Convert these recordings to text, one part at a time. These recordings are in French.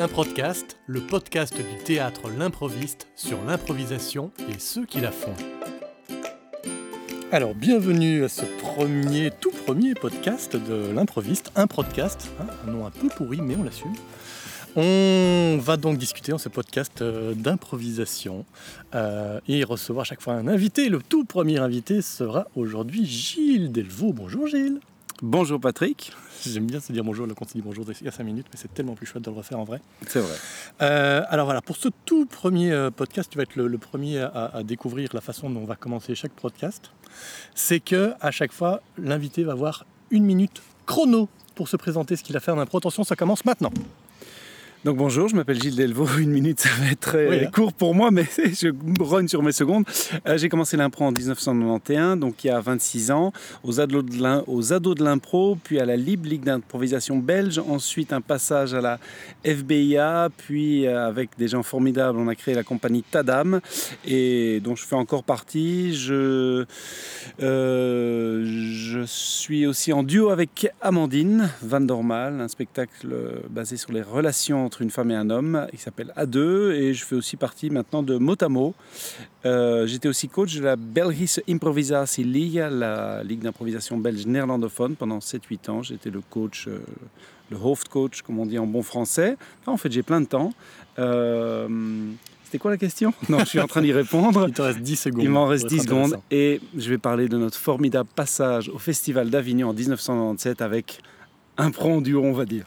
Un podcast, le podcast du théâtre L'improviste sur l'improvisation et ceux qui la font. Alors, bienvenue à ce premier, tout premier podcast de l'improviste, un podcast, hein, un nom un peu pourri, mais on l'assume. On va donc discuter dans ce podcast euh, d'improvisation euh, et recevoir chaque fois un invité. Le tout premier invité sera aujourd'hui Gilles Delvaux. Bonjour Gilles. Bonjour Patrick. J'aime bien se dire bonjour quand on dit bonjour il y a 5 minutes, mais c'est tellement plus chouette de le refaire en vrai. C'est vrai. Euh, alors voilà, pour ce tout premier podcast, tu vas être le, premier à, à, découvrir la façon dont on va commencer chaque podcast. C'est que à chaque fois, l'invité va avoir une minute chrono pour se présenter ce qu'il a fait en impro. Attention, ça commence maintenant. Donc bonjour, je m'appelle Gilles Delvaux. Une minute, ça va être très hein. court pour moi, mais je run sur mes secondes. Euh, j'ai commencé l'impro en 1991, donc il y a 26 ans, aux ados de l'impro, puis à la Libre Ligue d'improvisation belge. Ensuite, un passage à la FBIA, puis euh, avec des gens formidables, on a créé la compagnie Tadam, et dont je fais encore partie. Je, euh, je suis aussi en duo avec Amandine Van Dormal, un spectacle basé sur les relations entre une femme et un homme. Il s'appelle A2 et je fais aussi partie maintenant de Motamo. Euh, J'étais aussi coach de la Belgische Improvisatie Liga, la ligue d'improvisation belge néerlandophone pendant 7-8 ans. J'étais le coach, euh, le hoofdcoach, comme on dit en bon français. en fait, j'ai plein de temps. Euh, c'était quoi la question? Non, je suis en train d'y répondre. Il te reste 10 secondes. Il m'en reste 10 secondes. Et je vais parler de notre formidable passage au Festival d'Avignon en 1997 avec un prend duo, on va dire.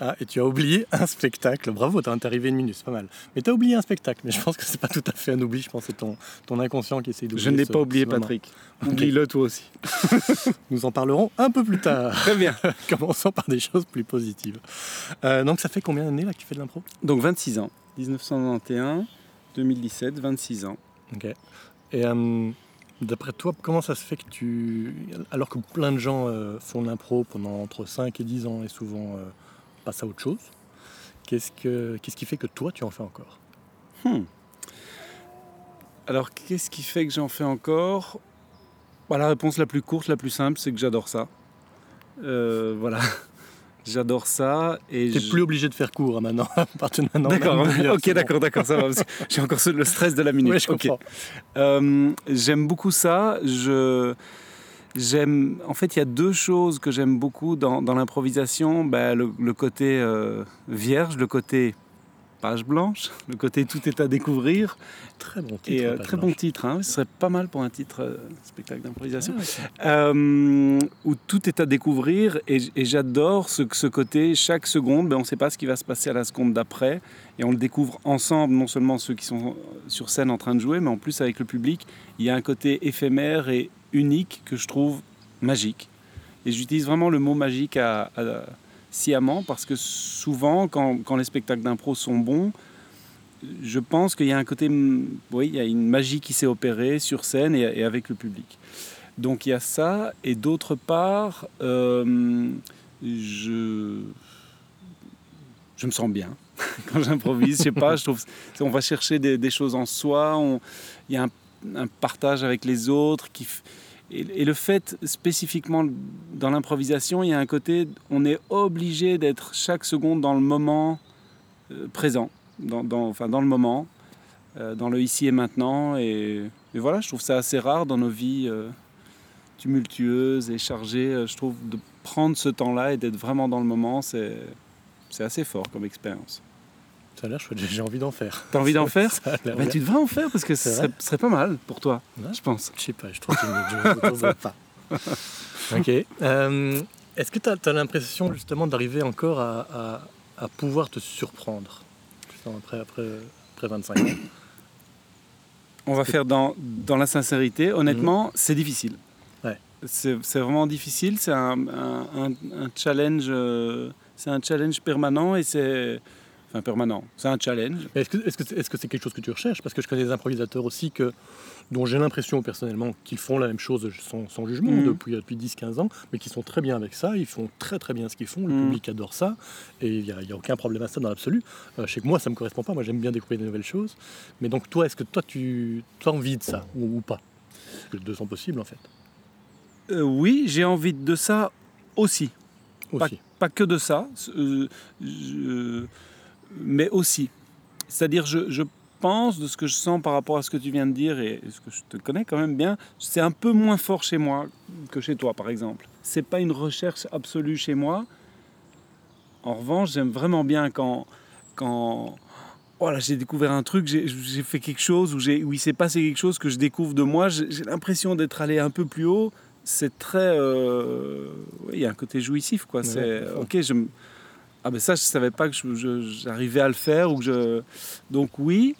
Ah, et tu as oublié un spectacle. Bravo, t'es arrivé une minute, c'est pas mal. Mais tu as oublié un spectacle. Mais je pense que c'est pas tout à fait un oubli. Je pense que c'est ton, ton inconscient qui essaie d'oublier. Je n'ai pas oublié, Patrick. Oublie-le toi aussi. Nous en parlerons un peu plus tard. Très bien. Commençons par des choses plus positives. Euh, donc, ça fait combien d'années là que tu fais de l'impro? Donc, 26 ans. 1991, 2017, 26 ans. Ok. Et euh, d'après toi, comment ça se fait que tu. Alors que plein de gens euh, font de l'impro pendant entre 5 et 10 ans et souvent passe à autre chose. Qu'est-ce, que, qu'est-ce qui fait que toi, tu en fais encore? Hmm. Alors, qu'est-ce qui fait que j'en fais encore? Bah, La réponse la plus courte, la plus simple, c'est que j'adore ça. Euh, voilà. J'adore ça. Et T'es plus obligé de faire court hein, maintenant, à partir de maintenant. D'accord, ok, d'accord, d'accord, ça va. J'ai encore le stress de la minute. Je comprends. Euh, j'aime beaucoup ça. Je, J'aime, en fait, il y a deux choses que j'aime beaucoup dans, l'improvisation. Ben, le, côté euh, vierge, le côté page blanche, le côté tout est à découvrir. Très bon titre. Et, euh, très bon titre, hein. ce serait pas mal pour un titre euh, spectacle d'improvisation. Ah où tout est à découvrir et, j'adore ce, ce, côté, chaque seconde, ben, on ne sait pas ce qui va se passer à la seconde d'après et on le découvre ensemble, non seulement ceux qui sont sur scène en train de jouer, mais en plus avec le public. Il y a un côté éphémère et unique que je trouve magique. Et j'utilise vraiment le mot magique à, sciemment parce que souvent, quand, les spectacles d'impro sont bons, je pense qu'il y a un côté, oui, il y a une magie qui s'est opérée sur scène et, avec le public. Donc il y a ça, et d'autre part, euh, je, je me sens bien quand j'improvise. Je sais pas, je trouve, on va chercher des, choses en soi, il y a un, un, partage avec les autres qui, et, le fait spécifiquement dans l'improvisation, il y a un côté, on est obligé d'être chaque seconde dans le moment euh, présent, dans, enfin, dans le moment, euh, dans le ici et maintenant. Et, voilà, je trouve ça assez rare dans nos vies euh, tumultueuses et chargées. je trouve de prendre ce temps-là et d'être vraiment dans le moment, c'est assez fort comme expérience. Ça a l'air chouette, j'ai envie d'en faire. T'as envie d'en faire bah, Tu devrais en faire parce que ce serait, pas mal pour toi, je pense. Je sais pas, je trouve que je ne pas. ok. Euh, est-ce que tu as, l'impression justement d'arriver encore à, pouvoir te surprendre après, après, après 25 ans On va faire dans, dans la sincérité. Honnêtement, mhm. c'est difficile. Ouais. C'est vraiment difficile. C'est un, un, challenge. Euh, c'est un challenge permanent et c'est permanent. C'est un challenge. Est-ce que c'est -ce c'est quelque chose que tu recherches? Parce que je connais des improvisateurs aussi que, dont j'ai l'impression personnellement qu'ils font la même chose sans, jugement mhm. depuis, depuis 10-15 ans, mais qui sont très bien avec ça, ils font très très bien ce qu'ils font, le mhm. public adore ça, et il n'y a, a, aucun problème à ça dans l'absolu. Euh, je sais que moi ça ne me correspond pas, moi j'aime bien découvrir de nouvelles choses, mais donc toi, est-ce que toi tu as envie de ça ou, pas? Les deux sont possibles en fait. Euh, oui, j'ai envie de ça aussi. aussi. Pas, que de ça. Euh, je, mais aussi. C'est-à-dire, je, je pense, de ce que je sens par rapport à ce que tu viens de dire et ce que je te connais quand même bien, c'est un peu moins fort chez moi que chez toi, par exemple. C'est pas une recherche absolue chez moi. En revanche, j'aime vraiment bien quand, quand voilà, j'ai découvert un truc, j'ai fait quelque chose, où, où il s'est passé quelque chose que je découvre de moi. J'ai l'impression d'être allé un peu plus haut. C'est très. Euh, il y a un côté jouissif, quoi. c'est ok, je. Ah ben ça, je savais pas que j'arrivais à le faire ou que je. Donc oui,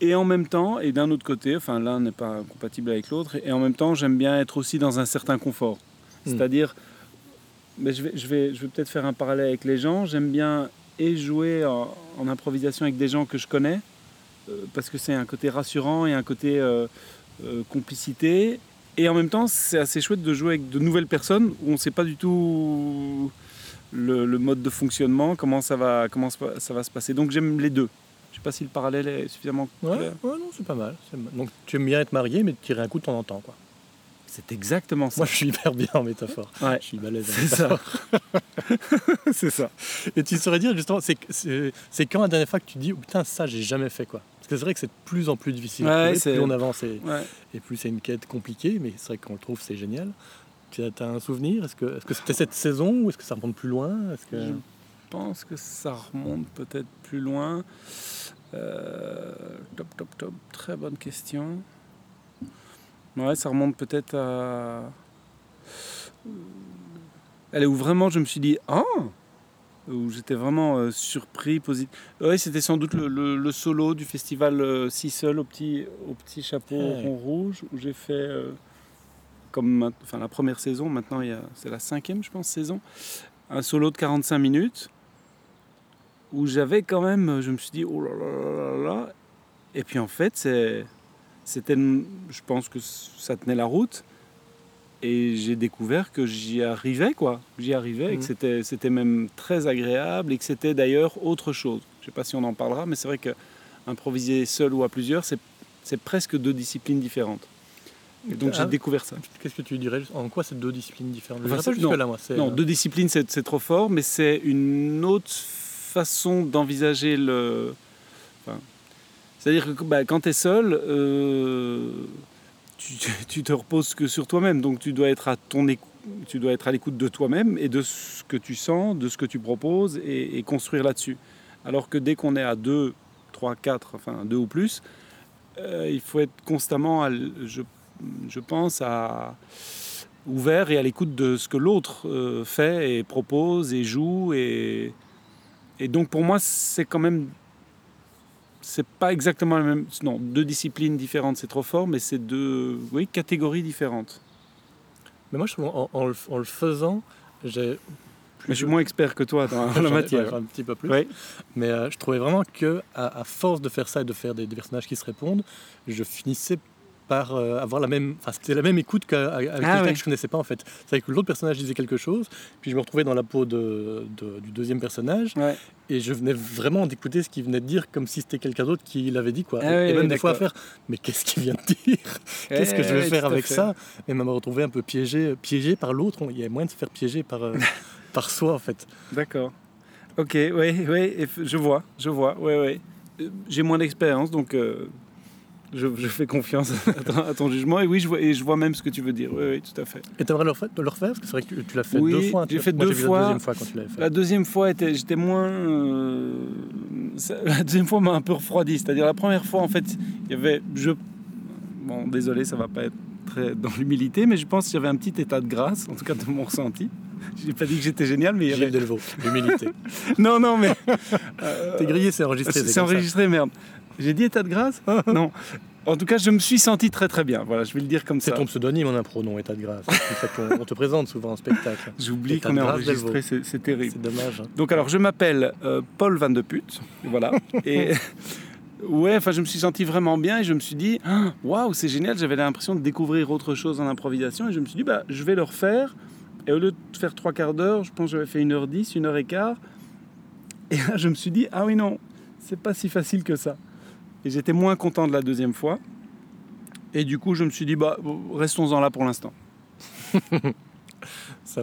et en même temps, et d'un autre côté, enfin l'un n'est pas compatible avec l'autre, et en même temps, j'aime bien être aussi dans un certain confort. Hmm. C'est-à-dire, mais je vais, je vais, je vais peut-être faire un parallèle avec les gens, j'aime bien et jouer en, improvisation avec des gens que je connais, euh, parce que c'est un côté rassurant et un côté euh, euh, complicité, et en même temps, c'est assez chouette de jouer avec de nouvelles personnes où on ne sait pas du tout le, le, mode de fonctionnement, comment ça va, comment ça va se passer. Donc j'aime les deux. Je sais pas si le parallèle est suffisamment clair. Ouais, non, c'est pas mal. Donc tu aimes bien être marié, mais tirer un coup de temps en temps, quoi. C'est exactement ça. Moi, je suis hyper bien en métaphore. Ouais. Je suis balèze en métaphore. C'est ça. Et tu saurais dire, justement, c'est quand la dernière fois que tu dis, oh, putain, ça, j'ai jamais fait, quoi Parce que c'est vrai que c'est de plus en plus difficile. Ouais, plus on avance et, et plus c'est une quête compliquée, mais c'est vrai qu'on le trouve, c'est génial. Tu as, un souvenir? Est-ce que c'était cette saison ou est-ce que ça remonte plus loin? Que... Je pense que ça remonte peut-être plus loin. Euh, top, top, top. Très bonne question. Ouais, ça remonte peut-être à. Elle est où vraiment je me suis dit Ah Où j'étais vraiment euh, surpris, positif. Oui, c'était sans doute le, solo du festival euh, Si Seul au petit, au petit chapeau rond rouge, où j'ai fait. Comme enfin, la première saison, maintenant c'est la cinquième, je pense, saison. Un solo de 45 minutes où j'avais quand même, je me suis dit, oh là là là là. Et puis en fait, c'était, je pense que ça tenait la route. Et j'ai découvert que j'y arrivais, quoi. J'y arrivais et que mhm. c'était, c'était même très agréable et que c'était d'ailleurs autre chose. Je ne sais pas si on en parlera, mais c'est vrai que improviser seul ou à plusieurs, c'est, c'est presque deux disciplines différentes. Et donc j'ai ah. découvert ça. Qu'est-ce que tu dirais En quoi c'est deux disciplines différentes non, là, moi. non, deux disciplines, c'est, trop fort, mais c'est une autre façon d'envisager le. C'est-à-dire que bah, quand tu es seul, euh, tu, te reposes que sur toi-même. Donc tu dois être à ton tu dois être à l'écoute de toi-même et de ce que tu sens, de ce que tu proposes et, construire là-dessus. Alors que dès qu'on est à 2, 3, 4, enfin 2 ou plus, euh, il faut être constamment, je, je, pense, à, ouvert et à l'écoute de ce que l'autre euh, fait et propose et joue et, et donc pour moi, c'est quand même. C'est pas exactement la même. Non, deux disciplines différentes, c'est trop fort, mais c'est deux oui, catégories différentes. Mais moi, je trouve en, le, faisant, j'ai. Mais je suis moins expert que toi dans la matière. un petit peu plus. Mais euh, je trouvais vraiment que à, force de faire ça et de faire des, des personnages qui se répondent, je finissais par euh, avoir la même. Enfin, c'était la même écoute qu'avec ah, quelqu'un que je connaissais pas en fait. C'est que l'autre personnage disait quelque chose, puis je me retrouvais dans la peau de, du deuxième personnage, et je venais vraiment d'écouter ce qu'il venait de dire comme si c'était quelqu'un d'autre qui l'avait dit quoi. Ah et même des fois à faire, mais qu'est-ce qu'il vient de dire Qu'est-ce que je vais faire avec ça? Et même me retrouver un peu piégé, piégé par l'autre. Il y a moyen de se faire piéger par, euh, par soi en fait. D'accord. Ok, oui, oui, je vois, je vois, oui, oui. Euh, j'ai moins d'expérience, donc je, fais confiance à ton, jugement. Et oui, je vois, et je vois même ce que tu veux dire. Oui, oui tout à fait. Et tu aimerais le, refaire Parce que c'est vrai que tu, l'as fait deux fois. j'ai fait deux fois. La deuxième fois quand tu l'avais fait. La deuxième fois, j'étais moins. Euh, la deuxième fois m'a un peu refroidi. C'est-à-dire, la première fois, en fait, il y avait. Je, bon, désolé, ça va pas être très dans l'humilité, mais je pense qu'il y avait un petit état de grâce, en tout cas de mon ressenti. Je n'ai pas dit que j'étais génial, mais il y avait. Delvaux, l'humilité. non, non, mais. T'es grillé, c'est enregistré. C'est enregistré, merde. J'ai dit état de grâce Non. En tout cas, je me suis senti très très bien. Voilà, je vais le dire comme ça. C'est ton pseudonyme en impro, non État de grâce. on, te présente souvent en spectacle. J'oublie qu'on est enregistré, c'est terrible. C'est dommage. Hein. Donc alors, je m'appelle euh, Paul Van de Put, voilà. et ouais, enfin, je me suis senti vraiment bien et je me suis dit, ah, waouh, c'est génial. J'avais l'impression de découvrir autre chose en improvisation et je me suis dit, bah, je vais le refaire. Et au lieu de faire trois quarts d'heure, je pense que j'avais fait une heure dix, une heure et quart. Et là, je me suis dit, ah oui non, c'est pas si facile que ça. Et j'étais moins content de la deuxième fois. Et du coup, je me suis dit, bah, restons-en là pour l'instant. ça,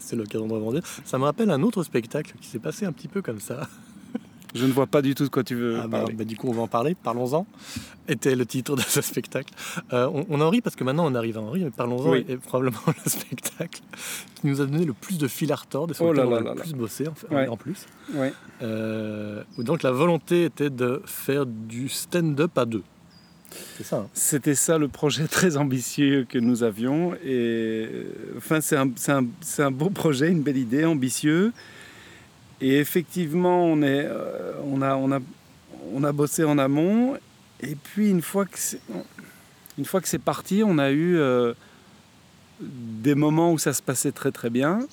c'est l'occasion de rebondir. Ça me rappelle un autre spectacle qui s'est passé un petit peu comme ça. Je ne vois pas du tout de quoi tu veux Ah bah, parler. bah, du coup, on va en parler. Parlons-en. Était le titre de ce spectacle. Euh, on, on en rit parce que maintenant on arrive à en rire, mais parlons-en Oui. est probablement le spectacle qui nous a donné le plus de fil à retordre et sur Oh lequel on a le là. plus bossé en, fait, Ouais. en plus. Ouais. Euh, donc la volonté était de faire du stand-up à deux. C'est ça. hein. C'était ça le projet très ambitieux que nous avions. Et euh, enfin, c'est un, un beau projet, une belle idée, ambitieux. Et effectivement, euh, on, a, bossé en amont. Et puis, une fois que c'est, une fois que c'est parti, on a eu euh, des moments où ça se passait très très bien.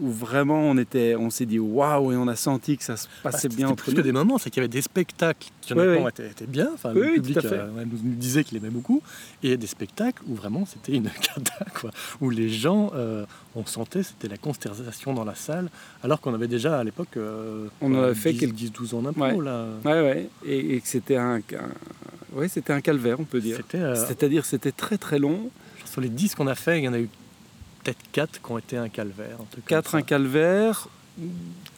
Où vraiment on, était, on s'est dit waouh et on a senti que ça se Bah, passait bien entre plus nous. que des moments, c'est qu'il y avait des spectacles qui honnêtement oui. étaient, étaient bien. Enfin, Oui, le public euh, nous, nous disait qu'il aimait beaucoup. Et des spectacles où vraiment c'était une cata, quoi. Où les gens, euh, on sentait, c'était la consternation dans la salle, alors qu'on avait déjà à l'époque. euh, On en avait fait 10, quelques- 10, 12 ans d'impro, Ouais. là. Ouais, ouais. Et, et que c'était un, un- ouais, c'était un calvaire, on peut dire. C'était. euh, C'est-à-dire, c'était très très long. sur les 10 qu'on a fait, il y en a eu peut-être 4 qui ont été un calvaire. un truc comme 4 ça. un calvaire,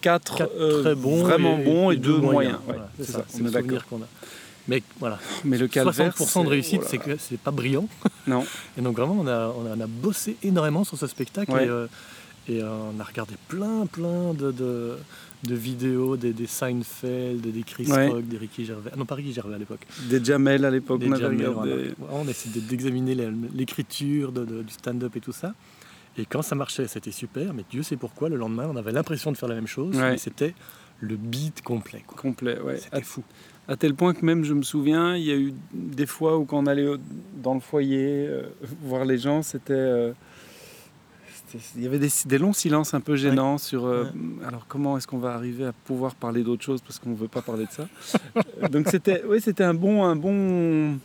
4 Quatre très bons, vraiment et- bons et, et 2 deux moyens. Ouais, Voilà, c'est ça, c'est le souvenir qu'on a. Mais voilà, Mais le calvaire. 60% de réussite, oh c'est que c'est pas brillant. Non. Et donc vraiment, on a, on a, on a bossé énormément sur ce spectacle Ouais. et, euh, et, euh, on a regardé plein, plein de, de, de vidéos, des, des Seinfeld, des Chris Ouais. Rock, des Ricky Gervais. Ah non, pas Ricky Gervais à l'époque. Des Jamel à l'époque, Des on avait regardé. On a essayé de- d'examiner l'écriture de- du stand-up et tout ça. Et quand ça marchait, c'était super, mais Dieu sait pourquoi, le lendemain, on avait l'impression de faire la même chose, Ouais. mais c'était le beat complet. quoi. Complet, ouais. C'était À, fou. à tel point que même, je me souviens, il y a eu des fois où quand on allait dans le foyer euh, voir les gens, c'était. euh, c'était- il y avait des, des longs silences un peu gênants sur euh, alors comment est-ce qu'on va arriver à pouvoir parler d'autre chose parce qu'on ne veut pas parler de ça. Euh, Donc c'était ouais, c'était un bon un bon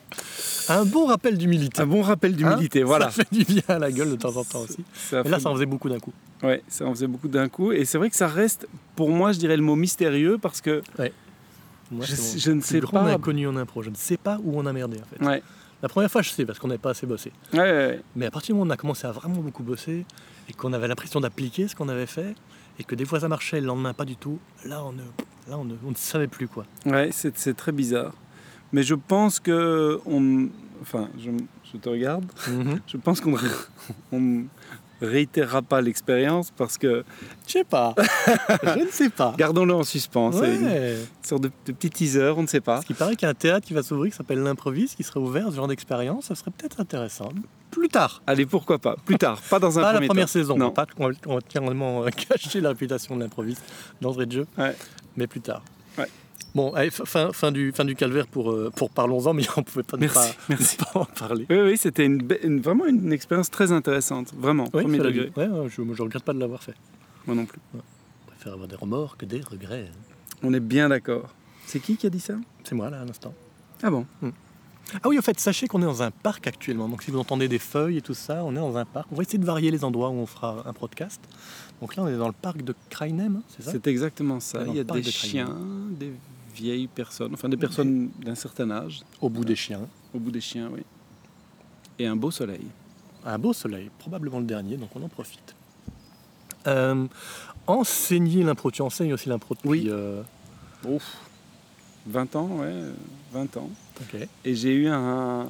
Un bon rappel d'humilité. un bon rappel d'humilité, Hein voilà. Ça fait du bien à la gueule de temps en temps aussi. Ça Mais là, ça en faisait beaucoup d'un coup. Ouais, ça en faisait beaucoup d'un coup. Et c'est vrai que ça reste, pour moi, je dirais le mot mystérieux parce que Moi, Je ne sais pas. inconnu en impro. Je ne sais pas où on a merdé en fait. ouais, La première fois, je sais parce qu'on n'avait pas assez bossé. ouais, ouais, ouais. Mais à partir du moment où on a commencé à vraiment beaucoup bosser et qu'on avait l'impression d'appliquer ce qu'on avait fait et que des fois ça marchait, le lendemain pas du tout, là on ne, là, on ne, on ne savait plus quoi. Ouais, c'est très bizarre. Mais je pense que on, enfin, je, je te regarde. Je pense qu'on on réitérera pas l'expérience parce que Je sais pas. je ne sais pas. gardons-le en suspens. C'est une Ouais. sorte de, de petit teaser, on ne sait pas. Parce qu'il paraît qu'il y a un théâtre qui va s'ouvrir qui s'appelle l'improvise, qui serait ouvert ce genre d'expérience. Ça serait peut-être intéressant. Plus tard. Allez, pourquoi pas Plus tard, pas dans un Pas la première temps. saison. Non. On va, pas, on va- carrément euh, cacher la réputation de l'improvise d'entrée de jeu. Ouais. Mais plus tard. Ouais. Bon, allez, fin, fin, du, fin du calvaire pour, euh, pour parlons-en, mais on pouvait pas ne Merci, pas, merci. ne pas en parler. Oui, oui, c'était une, be- une- vraiment une expérience très intéressante, vraiment, Oui, premier degré. Ouais, ouais, je ne regrette pas de l'avoir fait. Moi non plus. Je préfère avoir des remords que des regrets. hein. On est bien d'accord. C'est qui qui a dit ça? C'est moi, là, à l'instant. Ah bon? Ah oui, en fait, sachez qu'on est dans un parc actuellement. Donc, si vous entendez des feuilles et tout ça, on est dans un parc. On va essayer de varier les endroits où on fera un podcast. Donc là, on est dans le parc de Krainem, hein, c'est ça? C'est exactement ça. Il y a des de chiens, des vieilles personnes, enfin des personnes d'un certain âge, Au bout des chiens. au bout des chiens, oui. Et un beau soleil. Un beau soleil, probablement le dernier, donc on en profite. Euh, enseigner l'impro, tu enseignes aussi l'impro depuis... Oui. euh, Ouf 20 ans, ouais, 20 ans. ok. Et j'ai eu un,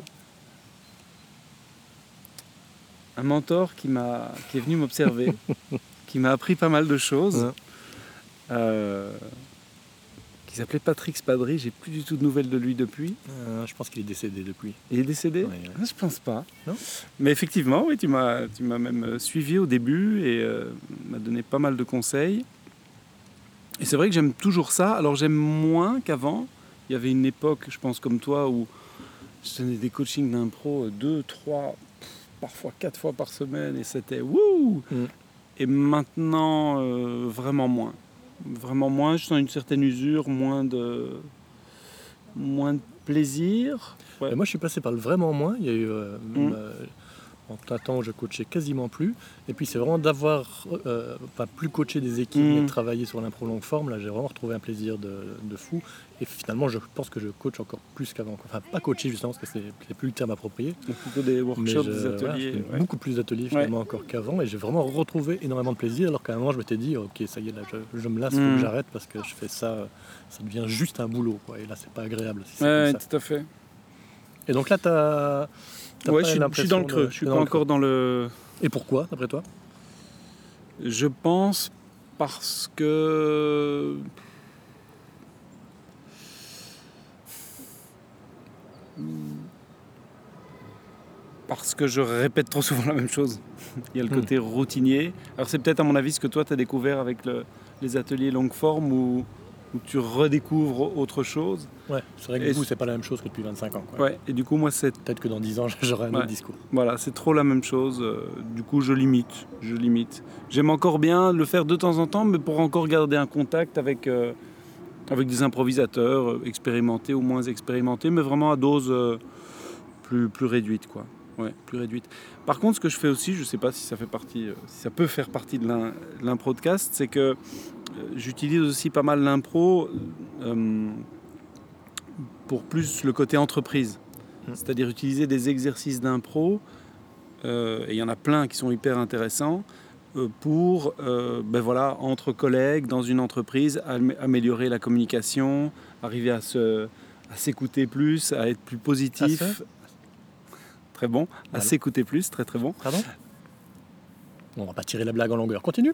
un mentor qui, m'a, qui est venu m'observer, qui m'a appris pas mal de choses. Ouais. Euh, qui s'appelait Patrick Spadry. J'ai plus du tout de nouvelles de lui depuis. Euh, je pense qu'il est décédé depuis. Il est décédé Ouais, ouais. Ah, Je pense pas. Non Mais effectivement, oui, tu m'as, tu m'as même euh, suivi au début et euh, m'a donné pas mal de conseils. Et c'est vrai que j'aime toujours ça. Alors j'aime moins qu'avant. Il y avait une époque, je pense comme toi, où je tenais des coachings d'impro euh, deux, trois, pff, parfois quatre fois par semaine et c'était wouh Mm. Et maintenant, euh, vraiment moins. Vraiment moins. Je sens une certaine usure, moins de, moins de plaisir. Ouais. Moi, je suis passé par le vraiment moins. Il y a eu, euh, même, Mm. Un temps où je coachais quasiment plus. Et puis c'est vraiment d'avoir, euh, pas plus coaché des équipes, mais Mm. de travailler sur l'impro longue forme. Là, j'ai vraiment retrouvé un plaisir de, de fou. Et finalement, je pense que je coach encore plus qu'avant. Enfin, pas coacher justement, parce que c'est plus le terme approprié. Donc plutôt des Mais workshops, je- des ateliers. ouais. beaucoup plus d'ateliers finalement encore qu'avant. Et j'ai vraiment retrouvé énormément de plaisir. Alors qu'à un moment, je m'étais dit, ok, ça y est, là, je, je me lasse, que j'arrête parce que je fais ça, ça devient juste un boulot. Quoi. Et là, c'est pas agréable. si Ouais, tout à fait. Et donc là, tu as. Ouais, je suis, je suis dans le creux. Je suis pas encore dans le. Et pourquoi, d'après toi? Je pense parce que. Parce que je répète trop souvent la même chose. Il y a le Hmm. côté routinier. Alors c'est peut-être à mon avis ce que toi tu as découvert avec le- les ateliers longue forme où, où tu redécouvres autre chose. Ouais, c'est vrai que Et du coup, c'est pas la même chose que depuis 25 ans. quoi. Ouais, et du coup moi c'est Peut-être que dans 10 ans, j'aurai un Ouais. autre discours. Voilà, c'est trop la même chose. euh, Du coup, je limite. Je limite. J'aime encore bien le faire de temps en temps, mais pour encore garder un contact avec, euh, avec des improvisateurs euh, expérimentés ou moins expérimentés, mais vraiment à dose euh, plus, plus réduite, quoi. Ouais, plus réduite. Par contre, ce que je fais aussi, je sais pas si ça fait partie, euh, si ça peut faire partie de l'im- l'impro-podcast, c'est que j'utilise aussi pas mal l'impro euh, pour plus le côté entreprise. Mm. C'est-à-dire utiliser des exercices d'impro, euh, et il y en a plein qui sont hyper intéressants, euh, pour, ben voilà, entre collègues, dans une entreprise, am- améliorer la communication, arriver à se à s'écouter plus, à être plus positif. À se- Très bon. À s'écouter plus, très très bon. Pardon? On va pas tirer la blague en longueur. Continue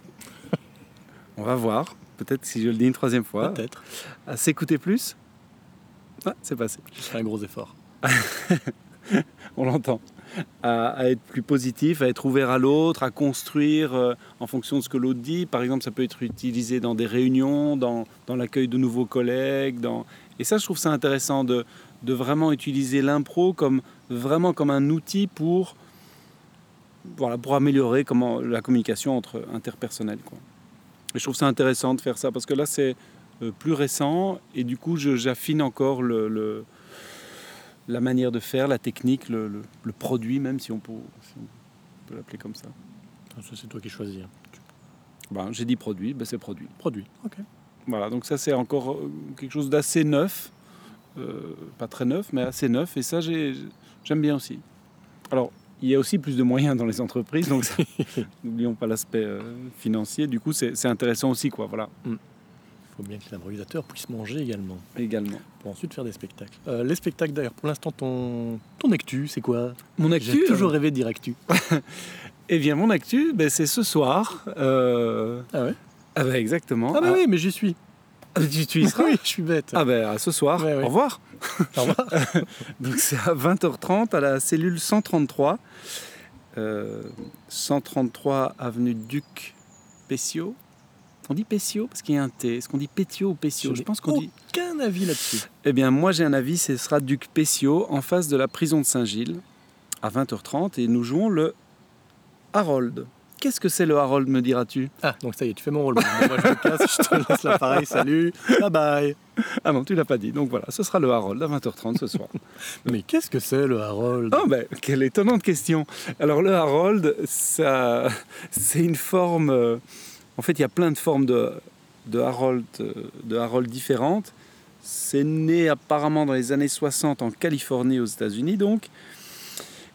On va voir. Peut-être si je le dis une troisième fois. Peut-être. À s'écouter plus. Ah, c'est passé. Ferai un gros effort. on l'entend. À, à être plus positif, à être ouvert à l'autre, à construire euh, en fonction de ce que l'autre dit. Par exemple, ça peut être utilisé dans des réunions, dans, dans l'accueil de nouveaux collègues. Dans... Et ça, je trouve ça intéressant de, de vraiment utiliser l'impro comme vraiment comme un outil pour, voilà, pour améliorer comment, la communication entre interpersonnelle. Quoi. Je trouve ça intéressant de faire ça parce que là, c'est euh, plus récent et du coup, j'affine encore le- le, la manière de faire, la technique, le, produit même, si on peut, si on peut l'appeler comme ça. Ah, Ça, c'est toi qui choisis. hein. Ben, J'ai dit produit, ben c'est produit. Produit. Ok. Voilà, donc ça c'est encore euh, quelque chose d'assez neuf, Euh, pas très neuf, mais assez neuf, et ça j'ai- j'aime bien aussi. Alors, il y a aussi plus de moyens dans les entreprises, donc n'oublions pas l'aspect euh, financier, du coup c'est intéressant aussi, quoi, voilà, Il faut bien que l'improvisateur puisse manger également, également. pour ensuite faire des spectacles. Euh, les spectacles d'ailleurs, pour l'instant, ton, ton actu, c'est quoi? Mon J'ai toujours rêvé de dire actu. Eh bien, mon actu, ben, c'est ce soir. euh, Ah ouais? Ah ben, exactement. Ah bah oui, mais j'y suis. Tu, tu y seras Oui, je suis bête. Ah ben, à ce soir. Ouais, ouais. Au revoir. Au revoir. Donc c'est à 20h30 à la cellule 133, euh, 133 avenue Duc Pessio. On dit Pessio parce qu'il y a un T. Est-ce qu'on dit Pétio ou Pessio Je pense qu'on dit. aucun avis là-dessus. Eh bien, moi j'ai un avis, ce sera Duc Pessio en face de la prison de Saint-Gilles à 20h30 et nous jouons le Harold. Qu'est-ce que c'est le Harold, me diras-tu? Ah, donc ça y est, tu fais mon rôle. Moi, je me casse, je te laisse l'appareil. Salut. Bye bye. Ah non, tu l'as pas dit. Donc voilà, ce sera le Harold à 20h30 ce soir. Mais qu'est-ce que c'est le Harold? Ah ben, quelle étonnante question. Alors le Harold, ça, c'est une forme. euh, en fait, il y a plein de formes de, de Harold, euh, de Harold différentes. C'est né apparemment dans les années 60 en Californie, aux États-Unis, donc.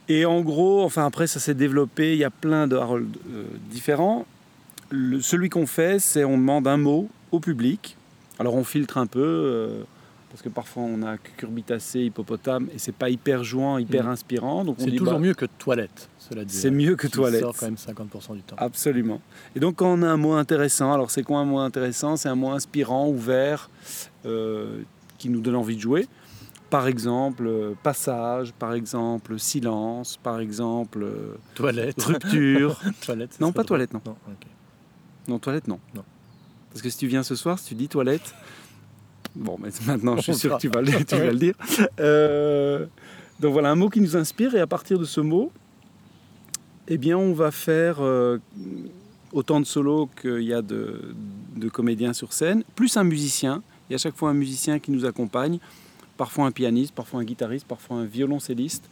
Et en gros, enfin après, ça s'est développé. Il y a plein de Harold euh, différents. Le- celui qu'on fait, c'est on demande un mot au public. Alors on filtre un peu. euh, parce que parfois on a cucurbitacé, hippopotame, et c'est pas hyper jouant, hyper Mhm. inspirant. Donc on C'est toujours bah, mieux que toilette, cela dit. C'est mieux que toilette. sort quand même 50% du temps. Absolument. Et donc quand on a un mot intéressant, alors c'est quoi un mot intéressant? C'est un mot inspirant, ouvert, euh, qui nous donne envie de jouer. Par exemple, euh, passage, par exemple, silence, par exemple, euh, Toilette. rupture. toilette. Non, pas toilette, non. Non, ok. non, toilette, non. Non. Parce que si tu viens ce soir, si tu dis toilette, bon, mais maintenant je suis sûr que tu vas le, tu vas le dire. Euh, donc voilà, un mot qui nous inspire, et à partir de ce mot, eh bien, on va faire euh, autant de solos qu'il y a de, de comédiens sur scène, plus un musicien. Il y a à chaque fois un musicien qui nous accompagne, parfois un pianiste, parfois un guitariste, parfois un violoncelliste.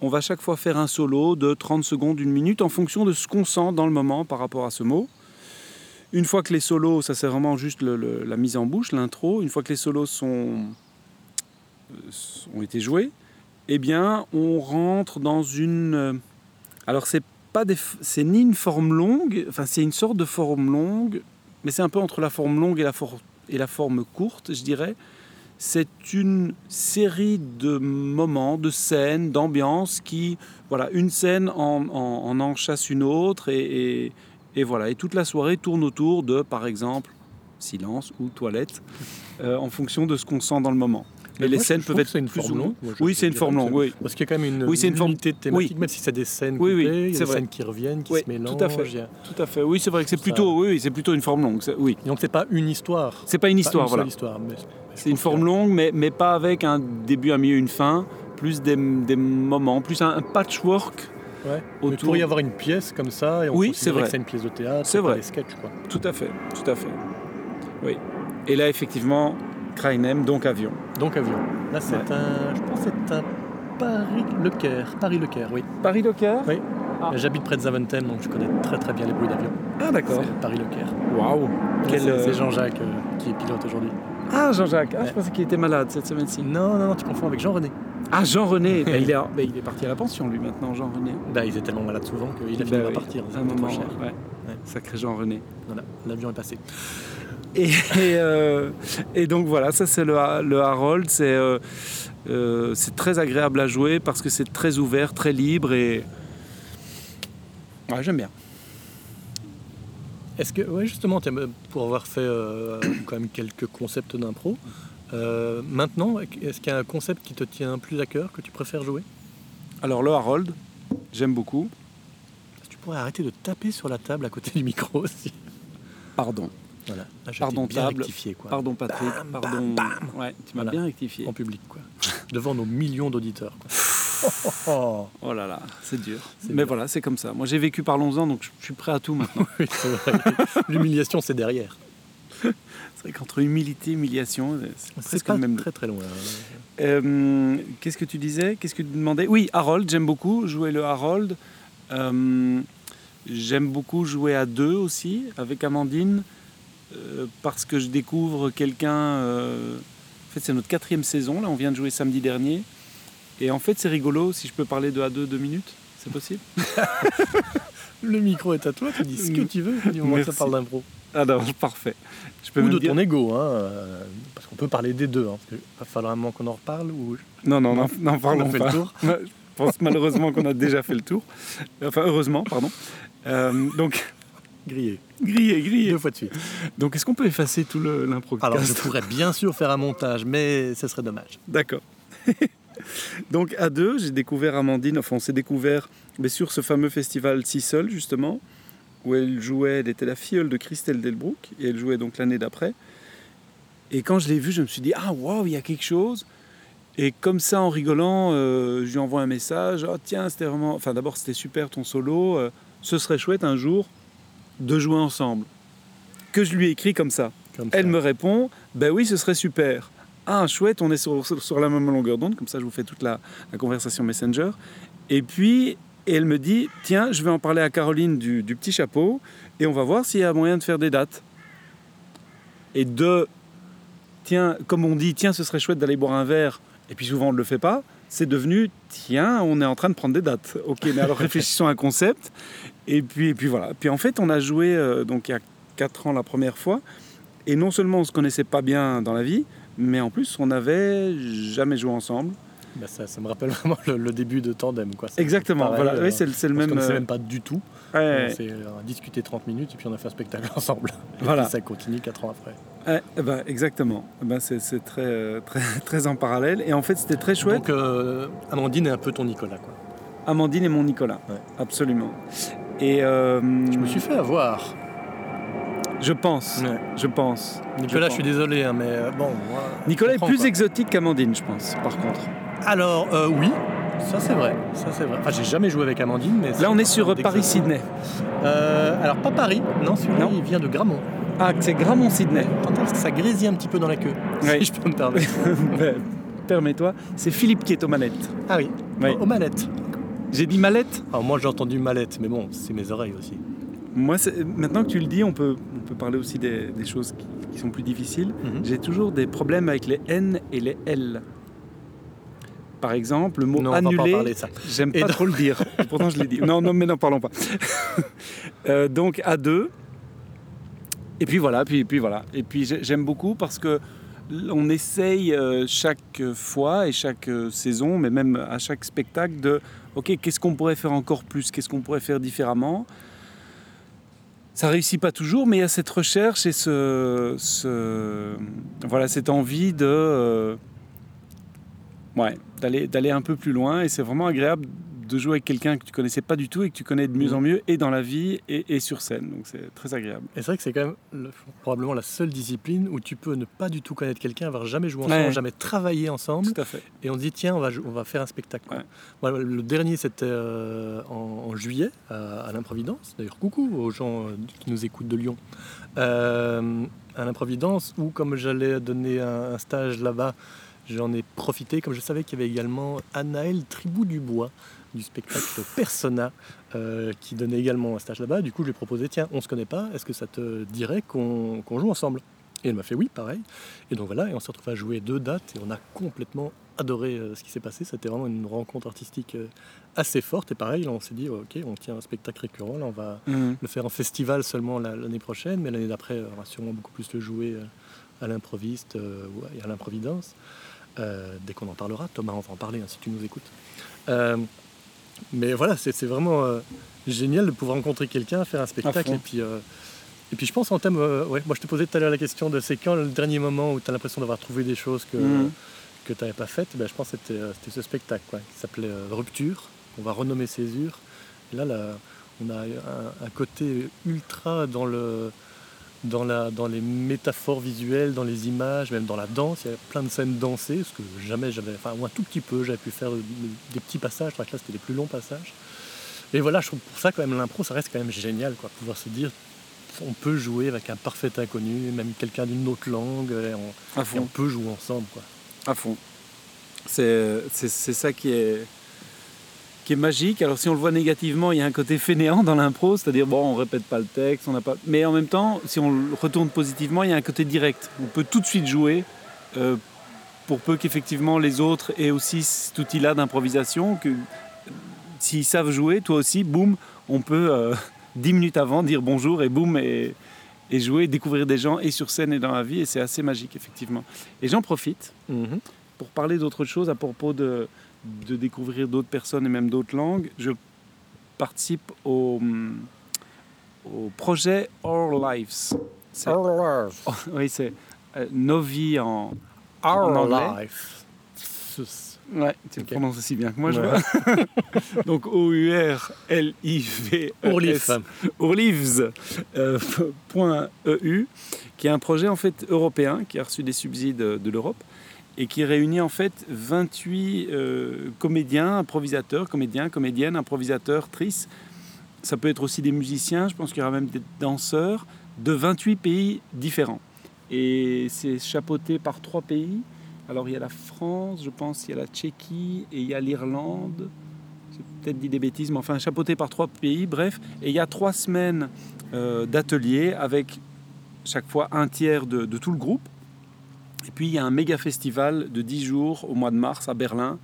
on va chaque fois faire un solo de 30 secondes, une minute, en fonction de ce qu'on sent dans le moment par rapport à ce mot. Une fois que les solos, ça c'est vraiment juste la mise en bouche, l'intro, une fois que les solos sont, ont été joués, eh bien on rentre dans une... Alors c'est pas c'est ni une forme longue, enfin c'est une sorte de forme longue, mais c'est un peu entre la forme longue et la, et la forme courte, je dirais c'est une série de moments, de scènes, d'ambiances qui, voilà, une scène en, en, chasse une autre et, voilà. Et toute la soirée tourne autour de, par exemple, silence ou toilette, euh, en fonction de ce qu'on sent dans le moment. Mais les scènes peuvent être une plus forme longue. Oui, c'est une forme longue. Oui. Parce qu'il y a quand même une, oui, une, une unité thématique, même si c'est des scènes coupées, il y a des scènes qui reviennent, qui se mélangent. Tout à fait. Tout à fait. Oui, c'est vrai que c'est plutôt, oui, c'est plutôt une forme longue. Oui. donc c'est pas une histoire. C'est pas une histoire, voilà. C'est une forme longue, mais, mais pas avec un début, un milieu, une fin. Plus des, des moments, plus un, patchwork. Ouais. Autour... Il pourrait y avoir une pièce comme ça, et on oui, c'est vrai. que c'est une pièce de théâtre, c'est vrai. des sketchs, quoi. Tout à fait, tout à fait. Oui. Et là, effectivement, Krainem, donc avion. Donc avion. Là, c'est un, je pense, c'est un Paris-Le Caire. Paris-Le oui. Paris-Le Oui. Ah. J'habite près de Zaventem, donc je connais très très bien les bruits d'avion. Ah d'accord. C'est Paris-Le Caire. Waouh. C'est euh, Jean-Jacques euh, qui est pilote aujourd'hui. Ah, Jean-Jacques. Ah, je pensais qu'il était malade cette semaine-ci. Non, non, non, tu confonds avec Jean-René. Ah, Jean-René bah, il, est, bah, il est parti à la pension, lui, maintenant, Jean-René. Bah, il est tellement malade souvent qu'il a fini par partir. Un moment, cher. Ouais. Sacré Jean-René. Voilà, l'avion est passé. Et, euh, et, donc voilà, ça c'est le, le, Harold. C'est euh, euh, très agréable à jouer parce que c'est très ouvert, très libre et. Ouais, j'aime bien. Est-ce que, ouais, justement, pour avoir fait euh, quand même quelques concepts d'impro, euh, maintenant, est-ce qu'il y a un concept qui te tient plus à cœur, que tu préfères jouer? Alors, le Harold, j'aime beaucoup. Tu pourrais arrêter de taper sur la table à côté du micro aussi? Pardon. Voilà. pardon table. Quoi. Pardon Patrick. pardon. Ouais, tu m'as bien rectifié. En public, quoi. Devant nos millions d'auditeurs. Oh, là là, c'est dur. Mais voilà, c'est comme ça. Moi, j'ai vécu par 11 ans, donc je suis prêt à tout maintenant. L'humiliation, c'est derrière. c'est vrai qu'entre humilité et humiliation, c'est pas même très très loin. Euh, qu'est-ce que tu disais? Qu'est-ce que tu demandais? Oui, Harold, j'aime beaucoup jouer le Harold. Euh, j'aime beaucoup jouer à deux aussi, avec Amandine, euh, parce que je découvre quelqu'un. en fait, c'est notre quatrième saison, là, on vient de jouer samedi dernier. Et en fait, c'est rigolo si je peux parler de à deux, deux minutes. C'est possible? Le micro est à toi, tu dis ce que tu veux du moment que ça parle d'impro. Ah non, parfait. Je peux ou de ton ego, hein, euh, parce qu'on peut parler des deux. Hein, parce va falloir un moment qu'on en reparle ou... Non, non, non, non parlons fait Le tour. Je pense malheureusement qu'on a déjà fait le tour. Enfin, heureusement, pardon. Euh, donc... Grillé. Grillé, grillé. Deux fois de suite. Donc, est-ce qu'on peut effacer tout l'impro Alors, je pourrais bien sûr faire un montage, mais ce serait dommage. D'accord. Donc à deux, j'ai découvert Amandine, enfin on s'est découvert mais sur ce fameux festival Si Seul justement, où elle jouait, elle était la filleule de Christelle Delbrook, et elle jouait donc l'année d'après. Et quand je l'ai vue, je me suis dit, ah waouh, il y a quelque chose. Et comme ça, en rigolant, euh, je lui envoie un message, oh tiens, c'était vraiment, enfin d'abord c'était super ton solo, euh, ce serait chouette un jour de jouer ensemble. Que je lui ai écrit comme ça. elle me répond, ben oui, ce serait super ah chouette, on est sur, sur la même longueur d'onde, comme ça je vous fais toute la, conversation Messenger. Et puis elle me dit, tiens, je vais en parler à Caroline du, petit chapeau, et on va voir s'il y a moyen de faire des dates. Et de, tiens, comme on dit, tiens, ce serait chouette d'aller boire un verre, et puis souvent on ne le fait pas, c'est devenu, tiens, on est en train de prendre des dates. Ok, mais alors réfléchissons à un concept. Et puis, et puis voilà. Puis en fait, on a joué, euh, donc il y a 4 ans la première fois, et non seulement on ne se connaissait pas bien dans la vie, mais en plus, on n'avait jamais joué ensemble. Bah, ça, ça, me rappelle vraiment le, début de Tandem. Quoi. Exactement, voilà. oui, c'est, le même. On ne même pas du tout. On s'est discuté 30 minutes et puis on a fait un spectacle ensemble. Voilà. Et ça continue 4 ans après. bah, exactement. Bah, c'est, très, euh, très, très en parallèle. Et en fait, c'était très chouette. Donc, euh, Amandine est un peu ton Nicolas. Quoi. Amandine est mon Nicolas. Absolument. Et, euh, Je me suis fait avoir. Je pense. Je pense. Nicolas, je, suis désolé, hein, mais euh, bon. Nicolas est plus exotique qu'Amandine, je pense, par contre. Alors, euh, oui. Ça c'est vrai, ça c'est vrai. Enfin, j'ai jamais joué avec Amandine, mais là on est sur Paris-Sydney. Euh, alors pas Paris, non, celui-là il vient de Gramont. Ah, c'est Gramont-Sydney. Ça grésille un petit peu dans la queue. Si je peux me permettre. Ben, permets-toi, c'est Philippe qui est aux manettes. Ah oui, aux manettes. J'ai dit mallette? Alors moi j'ai entendu mallette, mais bon, c'est mes oreilles aussi. Moi, maintenant que tu le dis, on peut, on peut parler aussi des, choses qui, sont plus difficiles. Mhm. J'ai toujours des problèmes avec les N et les L. Par exemple, le mot non, annulé, j'aime pas trop le dire. Pourtant, je l'ai dit. Non, non, mais n'en parlons pas. Euh, donc, A2. Et puis voilà, puis, puis voilà. Et puis j'aime beaucoup parce que on essaye euh, chaque fois et chaque euh, saison, mais même à chaque spectacle, de OK, qu'est-ce qu'on pourrait faire encore plus? Qu'est-ce qu'on pourrait faire différemment? Ça réussit pas toujours, mais il y a cette recherche et ce, voilà, cette envie de, euh, d'aller, d'aller un peu plus loin. Et c'est vraiment agréable de jouer avec quelqu'un que tu connaissais pas du tout et que tu connais de mieux en mm. mieux et dans la vie et, sur scène. Donc c'est très agréable. Et c'est vrai que c'est quand même probablement la seule discipline où tu peux ne pas du tout connaître quelqu'un, avoir jamais joué ensemble, jamais travaillé ensemble. Tout à fait. Et on dit tiens, on va, on va faire un spectacle. le dernier c'était euh, en, juillet à, à l'Improvidence. D'ailleurs, coucou aux gens euh, qui nous écoutent de Lyon. Euh, à l'Improvidence où comme j'allais donner un, stage là-bas, J'en ai profité, comme je savais qu'il y avait également Anaël Tribou du Bois, du spectacle Persona euh, qui donnait également un stage là-bas. Du coup, je lui ai proposé tiens, on se connaît pas, est-ce que ça te dirait qu'on joue ensemble? Et elle m'a fait oui, pareil. Et donc voilà, et on s'est retrouvé à jouer deux dates et on a complètement adoré euh, ce qui s'est passé. C'était vraiment une rencontre artistique euh, assez forte. Et pareil, on s'est dit ok, on tient un spectacle récurrent, là, on va mhm. le faire en festival seulement l'année prochaine, mais l'année d'après, on va sûrement beaucoup plus le jouer à l'improviste et à l'improvidence. dès qu'on en parlera, Thomas, on va en parler hein, si tu nous écoutes. Mais voilà, c'est vraiment euh, génial de pouvoir rencontrer quelqu'un, faire un spectacle. Et puis, euh, et puis je pense en thème, euh, ouais, moi je te posais tout à l'heure la question de c'est quand le dernier moment où tu as l'impression d'avoir trouvé des choses que, mhm. que tu n'avais pas faites? Ben, je pense que c'était ce spectacle quoi, qui s'appelait Rupture. On va renommer Césure. Et là, là, on a un, côté ultra dans le, dans, la, dans les métaphores visuelles, dans les images, même dans la danse. Il y a plein de scènes dansées, ce que jamais j'avais, enfin, ou un tout petit peu, j'avais pu faire des petits passages. Que là, c'était des plus longs passages. Et voilà, je trouve pour ça, quand même, l'impro, ça reste quand même génial, quoi. Pouvoir se dire, on peut jouer avec un parfait inconnu, même quelqu'un d'une autre langue, et on, et on, peut jouer ensemble, quoi. À fond. C'est ça qui est qui est magique. Alors si on le voit négativement, il y a un côté fainéant dans l'impro, c'est-à-dire bon, on répète pas le texte, on n'a pas. Mais en même temps, si on le retourne positivement, il y a un côté direct. On peut tout de suite jouer. Euh, pour peu qu'effectivement les autres aient aussi cet outil-là d'improvisation, que s'ils savent jouer, toi aussi, boum, on peut euh, dix minutes avant dire bonjour et boum et, et, jouer, découvrir des gens et sur scène et dans la vie, et c'est assez magique effectivement. Et j'en profite mm-hmm. pour parler d'autre chose à propos de, de découvrir d'autres personnes et même d'autres langues, je participe au, au projet Our Lives. Our Lives. oui, c'est euh, Nos vies en, Our Life. Ouais, tu le prononces aussi bien que moi, je vois. Donc O-U-R-L-I-V. Ourlives. Ourlives. Euh, .eu, qui est un projet en fait européen qui a reçu des subsides de l'Europe et qui réunit en fait 28 euh, comédiens, improvisateurs, comédiens, comédiennes, improvisateurs, tristes. Ça peut être aussi des musiciens, je pense qu'il y aura même des danseurs de 28 pays différents. Et c'est chapeauté par trois pays. Alors il y a la France, je pense, il y a la Tchéquie et il y a l'Irlande. J'ai peut-être dit des bêtises, mais enfin chapeauté par trois pays, bref. Et il y a trois semaines euh, d'ateliers avec chaque fois un tiers de, de tout le groupe et puis il y a un méga festival de 10 jours au mois de mars à Berlin.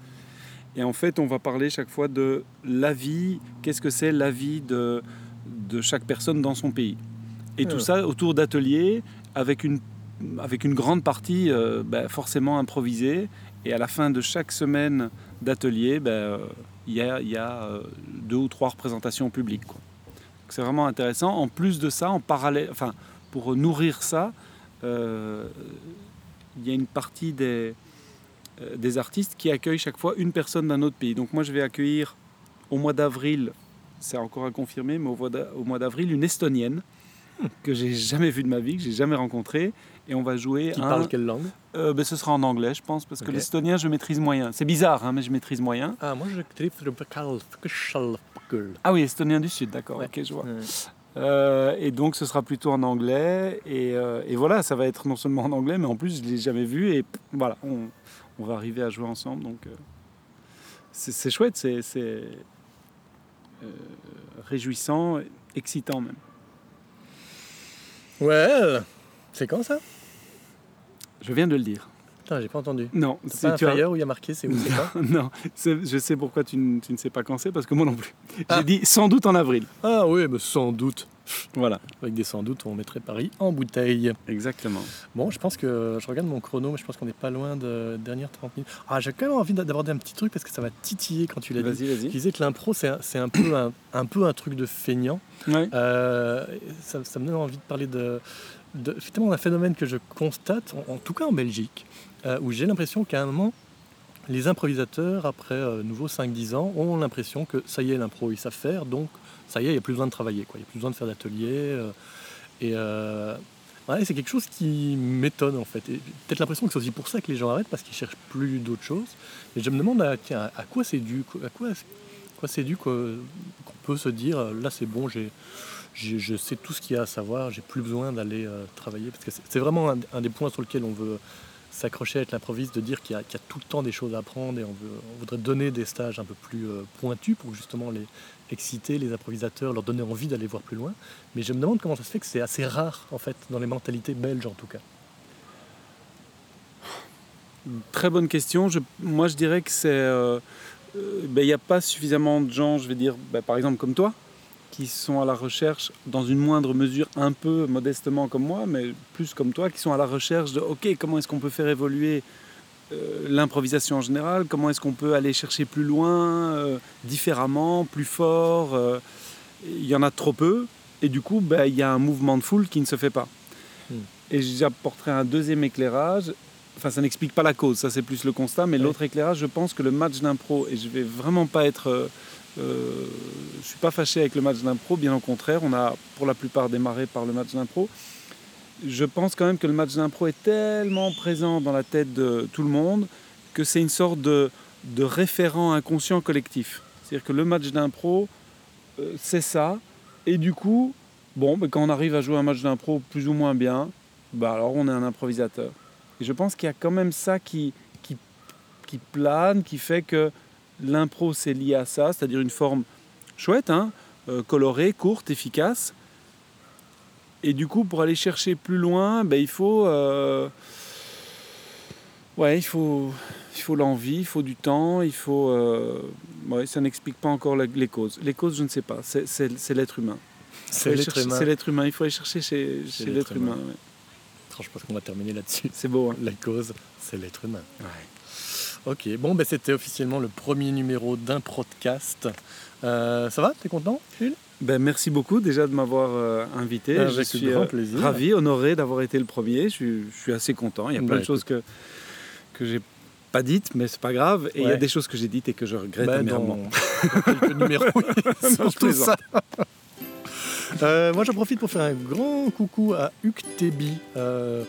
Et en fait, on va parler chaque fois de la vie, qu'est-ce que c'est la vie de, de chaque personne dans son pays? Et tout ça autour d'ateliers avec une, avec une grande partie euh, ben, forcément improvisée. Et à la fin de chaque semaine d'atelier, ben, euh, il y a, y a euh, deux ou trois représentations publiques. C'est vraiment intéressant. En plus de ça, en parallèle, enfin, pour nourrir ça, il y a une partie des, euh, des artistes qui accueillent chaque fois une personne d'un autre pays. Donc moi, je vais accueillir au mois d'avril, c'est encore à confirmer, mais au mois d'avril, une Estonienne que j'ai jamais vue de ma vie, que j'ai jamais rencontrée. Et on va jouer. Qui parle quelle langue euh, ben, Ce sera en anglais, je pense, parce que l'estonien, je maîtrise moyen. C'est bizarre, hein, mais je maîtrise moyen. Ah, moi, je Ah oui, estonien du Sud, d'accord, ok, je vois. Euh, et donc ce sera plutôt en anglais. Euh, et, voilà, ça va être non seulement en anglais, mais en plus je ne l'ai jamais vu. Et voilà, on, va arriver à jouer ensemble. Donc euh, c'est chouette. C'est réjouissant, excitant même. Ouais, c'est quand ça? Je viens de le dire. Putain, j'ai pas entendu. Non, c'est pas un flyer où il y a marqué c'est où c'est pas Non, je sais pourquoi tu, ne, sais pas quand c'est, parce que moi non plus. J'ai ah. dit sans doute en avril. Ah oui, mais sans doute. Voilà. Avec des sans doute, on mettrait Paris en bouteille. Exactement. Bon, je pense que je regarde mon chrono, mais je pense qu'on n'est pas loin de dernière 30 minutes. Ah, j'ai quand même envie d'aborder un petit truc parce que ça va titiller quand tu l'as dit. Vas-y, vas-y. Tu disais que l'impro, c'est un, peu un, un, peu un truc de feignant. Ouais. Euh, ça, ça, me donne envie de parler de, de un phénomène que je constate, en tout cas en Belgique, euh, où j'ai l'impression qu'à un moment, les improvisateurs, après euh, nouveau 5-10 ans, ont l'impression que ça y est, l'impro, ils savent faire, donc ça y est, il n'y a plus besoin de travailler, il n'y a plus besoin de faire d'atelier. Euh, et c'est quelque chose qui m'étonne en fait. peut-être l'impression que c'est aussi pour ça que les gens arrêtent, parce qu'ils cherchent plus d'autres choses. Et je me demande à, tiens, à quoi c'est dû, à quoi, c'est dû qu'on peut se dire, là c'est bon, j'ai je sais tout ce qu'il y a à savoir, j'ai plus besoin d'aller travailler. Parce que c'est vraiment un, des points sur lequel on veut s'accrocher avec l'improviste, de dire qu'il y, a tout le temps des choses à apprendre et on, voudrait donner des stages un peu plus euh, pointus pour justement les exciter, les improvisateurs, leur donner envie d'aller voir plus loin. Mais je me demande comment ça se fait que c'est assez rare en fait dans les mentalités belges en tout cas. Très bonne question. Moi je dirais que c'est... Euh, euh, ben, il n'y a pas suffisamment de gens, je vais dire, ben, par exemple comme toi, qui sont à la recherche, dans une moindre mesure, un peu modestement comme moi, mais plus comme toi, qui sont à la recherche de, OK, comment est-ce qu'on peut faire évoluer euh, l'improvisation en général, comment est-ce qu'on peut aller chercher plus loin, euh, différemment, plus fort. Euh, il y en a trop peu, et du coup, ben, il y a un mouvement de foule qui ne se fait pas. Hmm. Et j'apporterai un deuxième éclairage. Enfin, ça n'explique pas la cause, ça c'est plus le constat, mais l'autre éclairage, je pense que le match d'impro, et je vais vraiment pas être euh, je ne suis pas fâché avec le match d'impro, bien au contraire, on a pour la plupart démarré par le match d'impro. Je pense quand même que le match d'impro est tellement présent dans la tête de tout le monde que c'est une sorte de, référent inconscient collectif. C'est-à-dire que le match d'impro, euh, c'est ça. Et du coup, bon, ben, quand on arrive à jouer un match d'impro plus ou moins bien, bah alors on est un improvisateur. Et je pense qu'il y a quand même ça qui, plane, qui fait que l'impro c'est lié à ça, c'est-à-dire une forme chouette, hein, euh, colorée, courte, efficace. Et du coup, pour aller chercher plus loin, ben, il faut, euh, ouais, il faut, il faut l'envie, il faut du temps, il faut, euh, ouais, ça n'explique pas encore les causes. Les causes, je ne sais pas, c'est l'être humain. C'est l'être humain. C'est l'être humain. Il faut aller chercher chez, l'être humain. Je pense qu'on va terminer là-dessus. C'est beau. Hein. La cause, c'est l'être humain. Ok, bon, ben, c'était officiellement le premier numéro d'un podcast. Euh, ça va? T'es content, Gilles ben, Merci beaucoup déjà de m'avoir euh, invité. Avec je suis grand euh, plaisir. ravi, honoré d'avoir été le premier. Je suis, assez content. Il y a plein de choses que, que j'ai pas dites, mais c'est pas grave. Et il y a des choses que j'ai dites et que je regrette ben, amèrement. Dans quelques numéros, surtout ça. Euh, moi, j'en profite pour faire un grand coucou à Hugues euh,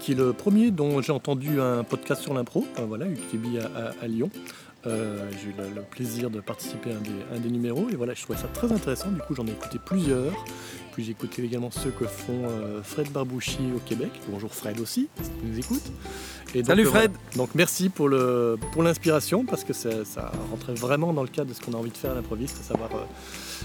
qui est le premier dont j'ai entendu un podcast sur l'impro. voilà, Hugues à, Lyon. Euh, j'ai eu le, plaisir de participer à un des, numéros et voilà, je trouvais ça très intéressant. Du coup, j'en ai écouté plusieurs. Puis j'ai écouté également ceux que font Fred Barbouchi au Québec. Bonjour Fred aussi, si tu nous écoutes. Salut Fred Donc merci pour l'inspiration pour parce que ça, ça, rentrait vraiment dans le cadre de ce qu'on a envie de faire à l'improviste, à savoir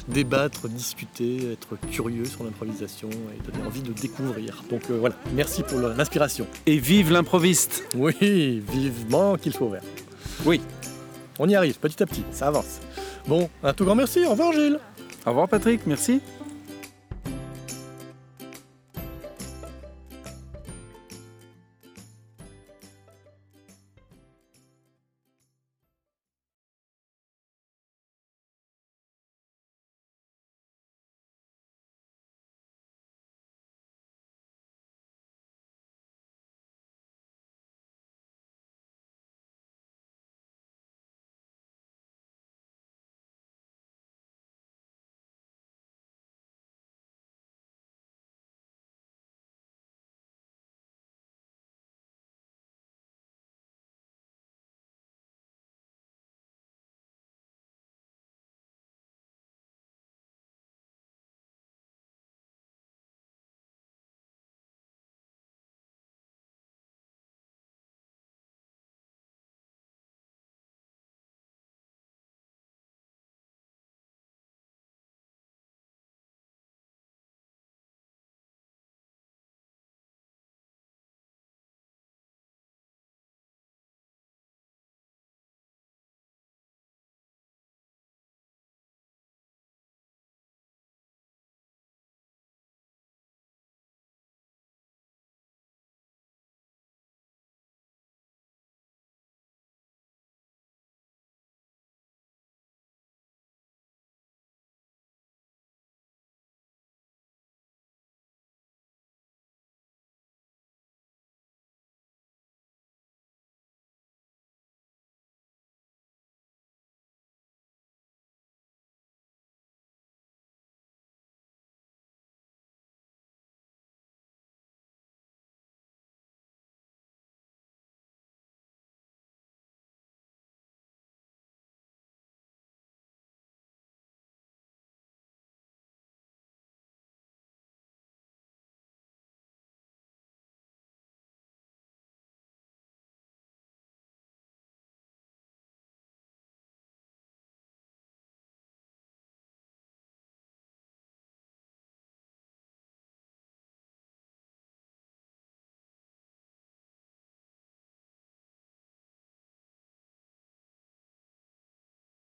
débattre, discuter, être curieux sur l'improvisation et donner envie de découvrir. Donc euh, voilà, merci pour l'inspiration. Et vive l'improviste Oui, vivement qu'il faut faire. Oui. On y arrive petit à petit, ça avance. Bon, un tout grand merci, au revoir Gilles. Au revoir Patrick, merci.